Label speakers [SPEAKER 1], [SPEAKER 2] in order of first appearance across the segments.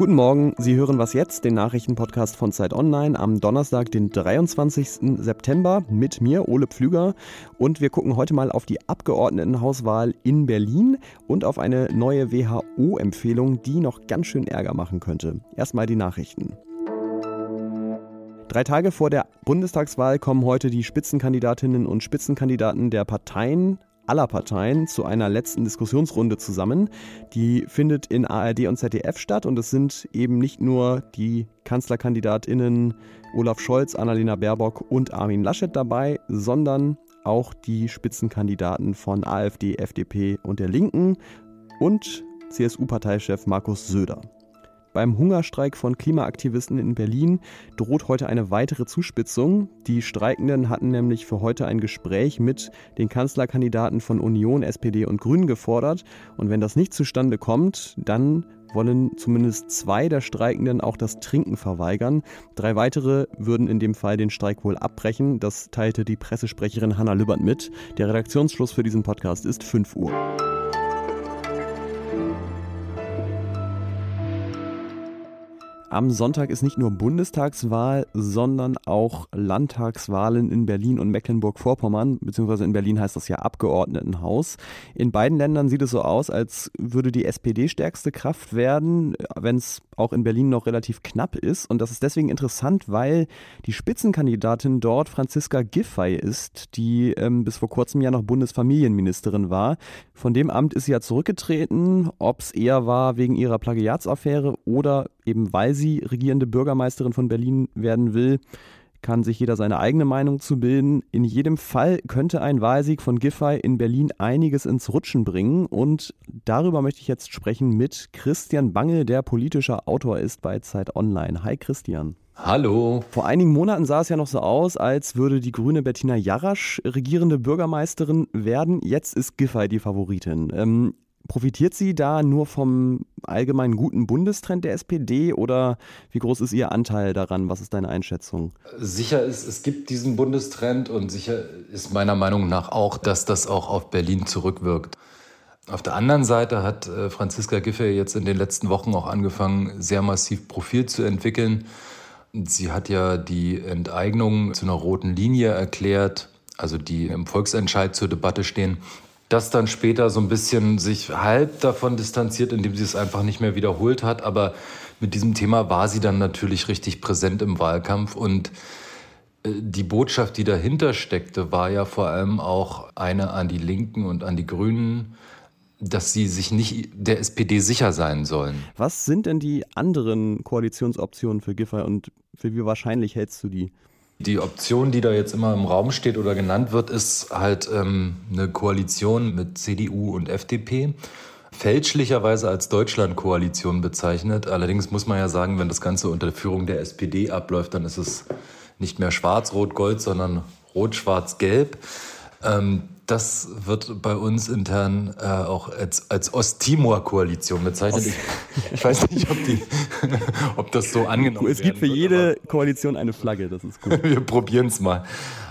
[SPEAKER 1] Guten Morgen, Sie hören was jetzt, den Nachrichtenpodcast von Zeit Online am Donnerstag, den 23. September mit mir, Ole Pflüger. Und wir gucken heute mal auf die Abgeordnetenhauswahl in Berlin und auf eine neue WHO-Empfehlung, die noch ganz schön Ärger machen könnte. Erstmal die Nachrichten. Drei Tage vor der Bundestagswahl kommen heute die Spitzenkandidatinnen und Spitzenkandidaten der Parteien aller Parteien zu einer letzten Diskussionsrunde zusammen. Die findet in ARD und ZDF statt und es sind eben nicht nur die Kanzlerkandidatinnen Olaf Scholz, Annalena Baerbock und Armin Laschet dabei, sondern auch die Spitzenkandidaten von AfD, FDP und der Linken und CSU-Parteichef Markus Söder. Beim Hungerstreik von Klimaaktivisten in Berlin droht heute eine weitere Zuspitzung. Die Streikenden hatten nämlich für heute ein Gespräch mit den Kanzlerkandidaten von Union, SPD und Grünen gefordert. Und wenn das nicht zustande kommt, dann wollen zumindest zwei der Streikenden auch das Trinken verweigern. Drei weitere würden in dem Fall den Streik wohl abbrechen. Das teilte die Pressesprecherin Hanna Lübbert mit. Der Redaktionsschluss für diesen Podcast ist 5 Uhr. Am Sonntag ist nicht nur Bundestagswahl, sondern auch Landtagswahlen in Berlin und Mecklenburg-Vorpommern, beziehungsweise in Berlin heißt das ja Abgeordnetenhaus. In beiden Ländern sieht es so aus, als würde die SPD stärkste Kraft werden, wenn es auch in Berlin noch relativ knapp ist. Und das ist deswegen interessant, weil die Spitzenkandidatin dort Franziska Giffey ist, die ähm, bis vor kurzem ja noch Bundesfamilienministerin war. Von dem Amt ist sie ja zurückgetreten, ob es eher war wegen ihrer Plagiatsaffäre oder eben weil sie regierende Bürgermeisterin von Berlin werden will, kann sich jeder seine eigene Meinung zu bilden. In jedem Fall könnte ein Wahlsieg von Giffey in Berlin einiges ins Rutschen bringen und darüber möchte ich jetzt sprechen mit Christian Bange, der politischer Autor ist bei Zeit Online. Hi Christian.
[SPEAKER 2] Hallo.
[SPEAKER 1] Vor einigen Monaten sah es ja noch so aus, als würde die grüne Bettina Jarasch regierende Bürgermeisterin werden. Jetzt ist Giffey die Favoritin. Ähm, Profitiert sie da nur vom allgemeinen guten Bundestrend der SPD oder wie groß ist ihr Anteil daran? Was ist deine Einschätzung?
[SPEAKER 2] Sicher ist, es gibt diesen Bundestrend und sicher ist meiner Meinung nach auch, dass das auch auf Berlin zurückwirkt. Auf der anderen Seite hat äh, Franziska Giffey jetzt in den letzten Wochen auch angefangen, sehr massiv Profil zu entwickeln. Sie hat ja die Enteignung zu einer roten Linie erklärt, also die im Volksentscheid zur Debatte stehen das dann später so ein bisschen sich halb davon distanziert, indem sie es einfach nicht mehr wiederholt hat. Aber mit diesem Thema war sie dann natürlich richtig präsent im Wahlkampf und äh, die Botschaft, die dahinter steckte, war ja vor allem auch eine an die Linken und an die Grünen, dass sie sich nicht der SPD sicher sein sollen.
[SPEAKER 1] Was sind denn die anderen Koalitionsoptionen für Giffey und für wie wahrscheinlich hältst du die?
[SPEAKER 2] Die Option, die da jetzt immer im Raum steht oder genannt wird, ist halt ähm, eine Koalition mit CDU und FDP. Fälschlicherweise als Deutschland-Koalition bezeichnet. Allerdings muss man ja sagen, wenn das Ganze unter Führung der SPD abläuft, dann ist es nicht mehr schwarz-rot-gold, sondern rot-schwarz-gelb. Ähm, das wird bei uns intern äh, auch als, als Osttimor-Koalition bezeichnet. Ich, ich, weiß nicht, ob, die, ob das so angenommen wird.
[SPEAKER 1] Es gibt für wird, jede Koalition eine Flagge, das ist gut.
[SPEAKER 2] Wir probieren es mal.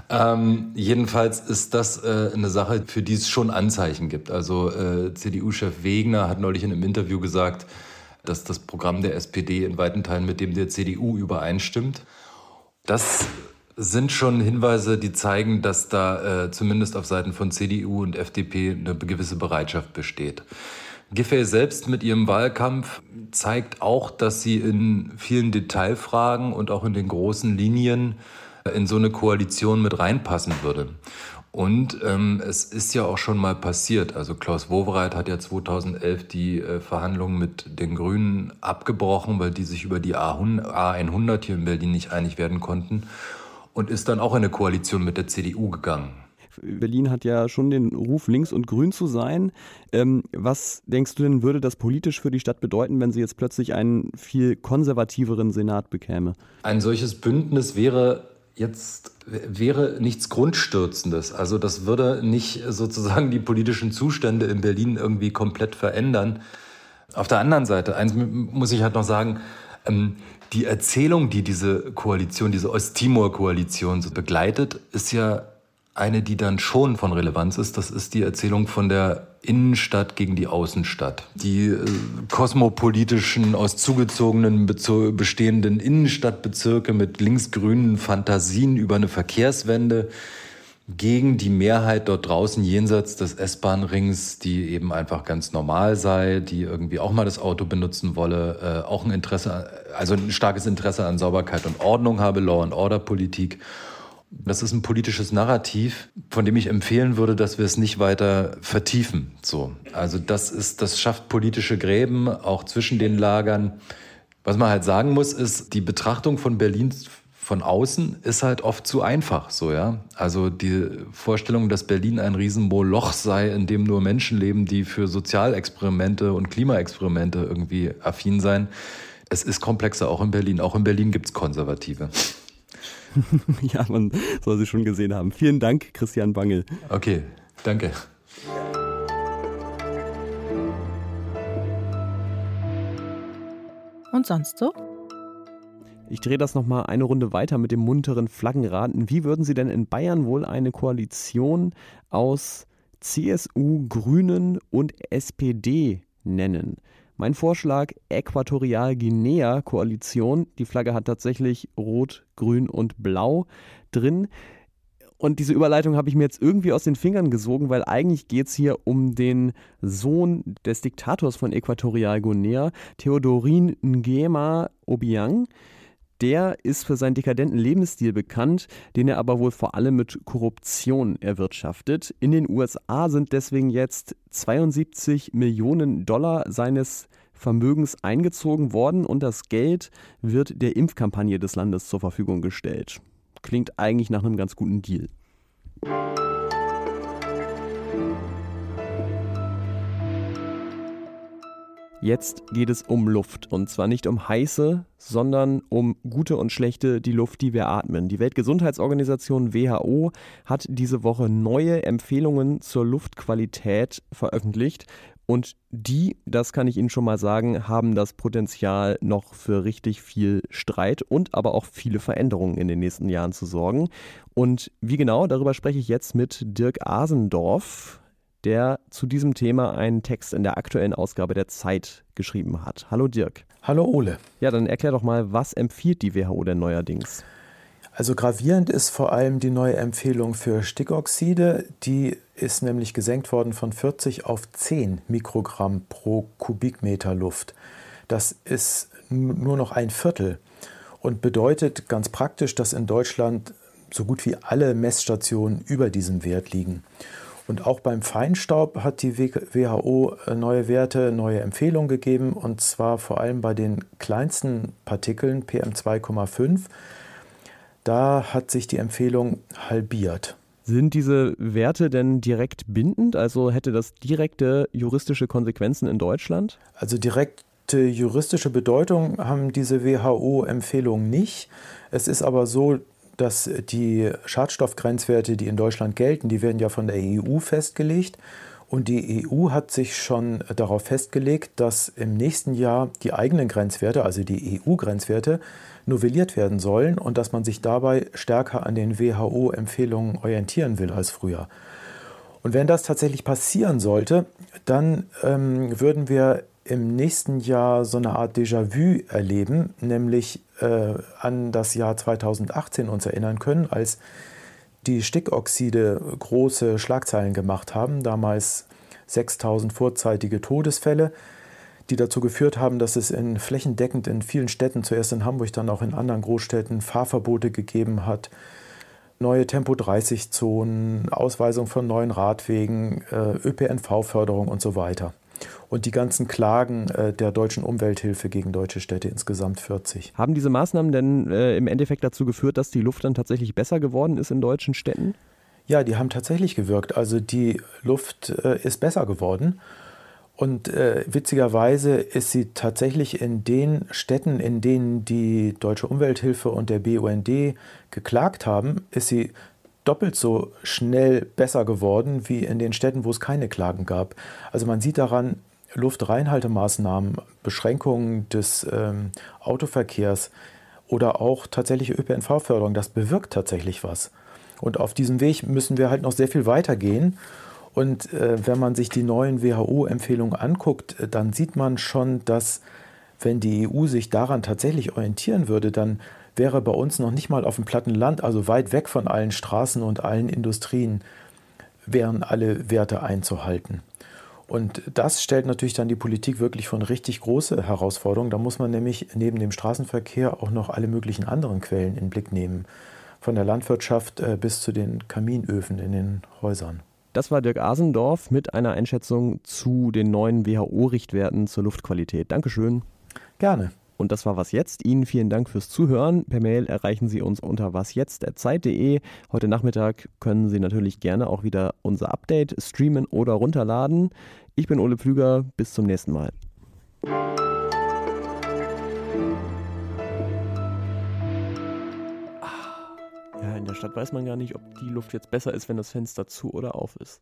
[SPEAKER 2] Ähm, jedenfalls ist das äh, eine Sache, für die es schon Anzeichen gibt. Also äh, CDU-Chef Wegner hat neulich in einem Interview gesagt, dass das Programm der SPD in weiten Teilen mit dem der CDU übereinstimmt. Das sind schon Hinweise, die zeigen, dass da äh, zumindest auf Seiten von CDU und FDP eine gewisse Bereitschaft besteht. Giffey selbst mit ihrem Wahlkampf zeigt auch, dass sie in vielen Detailfragen und auch in den großen Linien äh, in so eine Koalition mit reinpassen würde. Und ähm, es ist ja auch schon mal passiert. Also Klaus Wowereit hat ja 2011 die äh, Verhandlungen mit den Grünen abgebrochen, weil die sich über die A100 hier in Berlin nicht einig werden konnten und ist dann auch in eine Koalition mit der CDU gegangen.
[SPEAKER 1] Berlin hat ja schon den Ruf, links und grün zu sein. Ähm, was denkst du denn, würde das politisch für die Stadt bedeuten, wenn sie jetzt plötzlich einen viel konservativeren Senat bekäme?
[SPEAKER 2] Ein solches Bündnis wäre jetzt wäre nichts Grundstürzendes. Also das würde nicht sozusagen die politischen Zustände in Berlin irgendwie komplett verändern. Auf der anderen Seite, eins muss ich halt noch sagen, ähm, die Erzählung, die diese Koalition, diese Osttimor-Koalition so begleitet, ist ja eine, die dann schon von Relevanz ist. Das ist die Erzählung von der Innenstadt gegen die Außenstadt. Die äh, kosmopolitischen, aus zugezogenen bestehenden Innenstadtbezirke mit linksgrünen Fantasien über eine Verkehrswende gegen die Mehrheit dort draußen jenseits des S-Bahn-Rings, die eben einfach ganz normal sei, die irgendwie auch mal das Auto benutzen wolle, äh, auch ein Interesse, also ein starkes Interesse an Sauberkeit und Ordnung habe, Law and Order Politik das ist ein politisches Narrativ, von dem ich empfehlen würde, dass wir es nicht weiter vertiefen. So. Also das ist, das schafft politische Gräben auch zwischen den Lagern. Was man halt sagen muss, ist, die Betrachtung von Berlin von außen ist halt oft zu einfach, so, ja. Also die Vorstellung, dass Berlin ein Riesenmoloch sei, in dem nur Menschen leben, die für Sozialexperimente und Klimaexperimente irgendwie affin seien. Es ist komplexer, auch in Berlin. Auch in Berlin gibt es Konservative.
[SPEAKER 1] ja, man soll sie schon gesehen haben. Vielen Dank, Christian Bangel.
[SPEAKER 2] Okay, danke.
[SPEAKER 3] Und sonst so?
[SPEAKER 1] Ich drehe das nochmal eine Runde weiter mit dem munteren Flaggenraten. Wie würden Sie denn in Bayern wohl eine Koalition aus CSU, Grünen und SPD nennen? Mein Vorschlag Äquatorial-Guinea-Koalition. Die Flagge hat tatsächlich Rot, Grün und Blau drin. Und diese Überleitung habe ich mir jetzt irgendwie aus den Fingern gesogen, weil eigentlich geht es hier um den Sohn des Diktators von Äquatorial Guinea, Theodorin Ngema Obiang. Der ist für seinen dekadenten Lebensstil bekannt, den er aber wohl vor allem mit Korruption erwirtschaftet. In den USA sind deswegen jetzt 72 Millionen Dollar seines Vermögens eingezogen worden und das Geld wird der Impfkampagne des Landes zur Verfügung gestellt. Klingt eigentlich nach einem ganz guten Deal. Jetzt geht es um Luft. Und zwar nicht um heiße, sondern um gute und schlechte, die Luft, die wir atmen. Die Weltgesundheitsorganisation WHO hat diese Woche neue Empfehlungen zur Luftqualität veröffentlicht. Und die, das kann ich Ihnen schon mal sagen, haben das Potenzial, noch für richtig viel Streit und aber auch viele Veränderungen in den nächsten Jahren zu sorgen. Und wie genau, darüber spreche ich jetzt mit Dirk Asendorf der zu diesem Thema einen Text in der aktuellen Ausgabe der Zeit geschrieben hat. Hallo Dirk.
[SPEAKER 4] Hallo Ole.
[SPEAKER 1] Ja, dann erklär doch mal, was empfiehlt die WHO denn neuerdings?
[SPEAKER 4] Also gravierend ist vor allem die neue Empfehlung für Stickoxide. Die ist nämlich gesenkt worden von 40 auf 10 Mikrogramm pro Kubikmeter Luft. Das ist nur noch ein Viertel und bedeutet ganz praktisch, dass in Deutschland so gut wie alle Messstationen über diesem Wert liegen. Und auch beim Feinstaub hat die WHO äh, neue Werte, neue Empfehlungen gegeben, und zwar vor allem bei den kleinsten Partikeln PM2,5. Da hat sich die Empfehlung halbiert.
[SPEAKER 1] Sind diese Werte denn direkt bindend? Also hätte das direkte juristische Konsequenzen in Deutschland?
[SPEAKER 4] Also direkte juristische Bedeutung haben diese WHO-Empfehlungen nicht. Es ist aber so, dass die Schadstoffgrenzwerte, die in Deutschland gelten, die werden ja von der EU festgelegt. Und die EU hat sich schon darauf festgelegt, dass im nächsten Jahr die eigenen Grenzwerte, also die EU-Grenzwerte, novelliert werden sollen und dass man sich dabei stärker an den WHO-Empfehlungen orientieren will als früher. Und wenn das tatsächlich passieren sollte, dann ähm, würden wir im nächsten Jahr so eine Art Déjà-vu erleben, nämlich äh, an das Jahr 2018 uns erinnern können, als die Stickoxide große Schlagzeilen gemacht haben, damals 6000 vorzeitige Todesfälle, die dazu geführt haben, dass es in flächendeckend in vielen Städten, zuerst in Hamburg, dann auch in anderen Großstädten, Fahrverbote gegeben hat, neue Tempo-30-Zonen, Ausweisung von neuen Radwegen, äh, ÖPNV-Förderung und so weiter und die ganzen Klagen äh, der deutschen Umwelthilfe gegen deutsche Städte insgesamt 40.
[SPEAKER 1] Haben diese Maßnahmen denn äh, im Endeffekt dazu geführt, dass die Luft dann tatsächlich besser geworden ist in deutschen Städten?
[SPEAKER 4] Ja, die haben tatsächlich gewirkt. Also die Luft äh, ist besser geworden. Und äh, witzigerweise ist sie tatsächlich in den Städten, in denen die Deutsche Umwelthilfe und der BUND geklagt haben, ist sie doppelt so schnell besser geworden wie in den Städten, wo es keine Klagen gab. Also man sieht daran, Luftreinhaltemaßnahmen, Beschränkungen des ähm, Autoverkehrs oder auch tatsächliche ÖPNV-Förderung, das bewirkt tatsächlich was. Und auf diesem Weg müssen wir halt noch sehr viel weitergehen. Und äh, wenn man sich die neuen WHO-Empfehlungen anguckt, äh, dann sieht man schon, dass wenn die EU sich daran tatsächlich orientieren würde, dann wäre bei uns noch nicht mal auf dem platten Land, also weit weg von allen Straßen und allen Industrien, wären alle Werte einzuhalten. Und das stellt natürlich dann die Politik wirklich vor eine richtig große Herausforderung. Da muss man nämlich neben dem Straßenverkehr auch noch alle möglichen anderen Quellen in den Blick nehmen. Von der Landwirtschaft äh, bis zu den Kaminöfen in den Häusern.
[SPEAKER 1] Das war Dirk Asendorf mit einer Einschätzung zu den neuen WHO-Richtwerten zur Luftqualität. Dankeschön.
[SPEAKER 4] Gerne.
[SPEAKER 1] Und das war was jetzt. Ihnen vielen Dank fürs Zuhören. Per Mail erreichen Sie uns unter wasjetzt.zeit.de. Heute Nachmittag können Sie natürlich gerne auch wieder unser Update streamen oder runterladen. Ich bin Ole Pflüger. Bis zum nächsten Mal. Ja, in der Stadt weiß man gar nicht, ob die Luft jetzt besser ist, wenn das Fenster zu oder auf ist.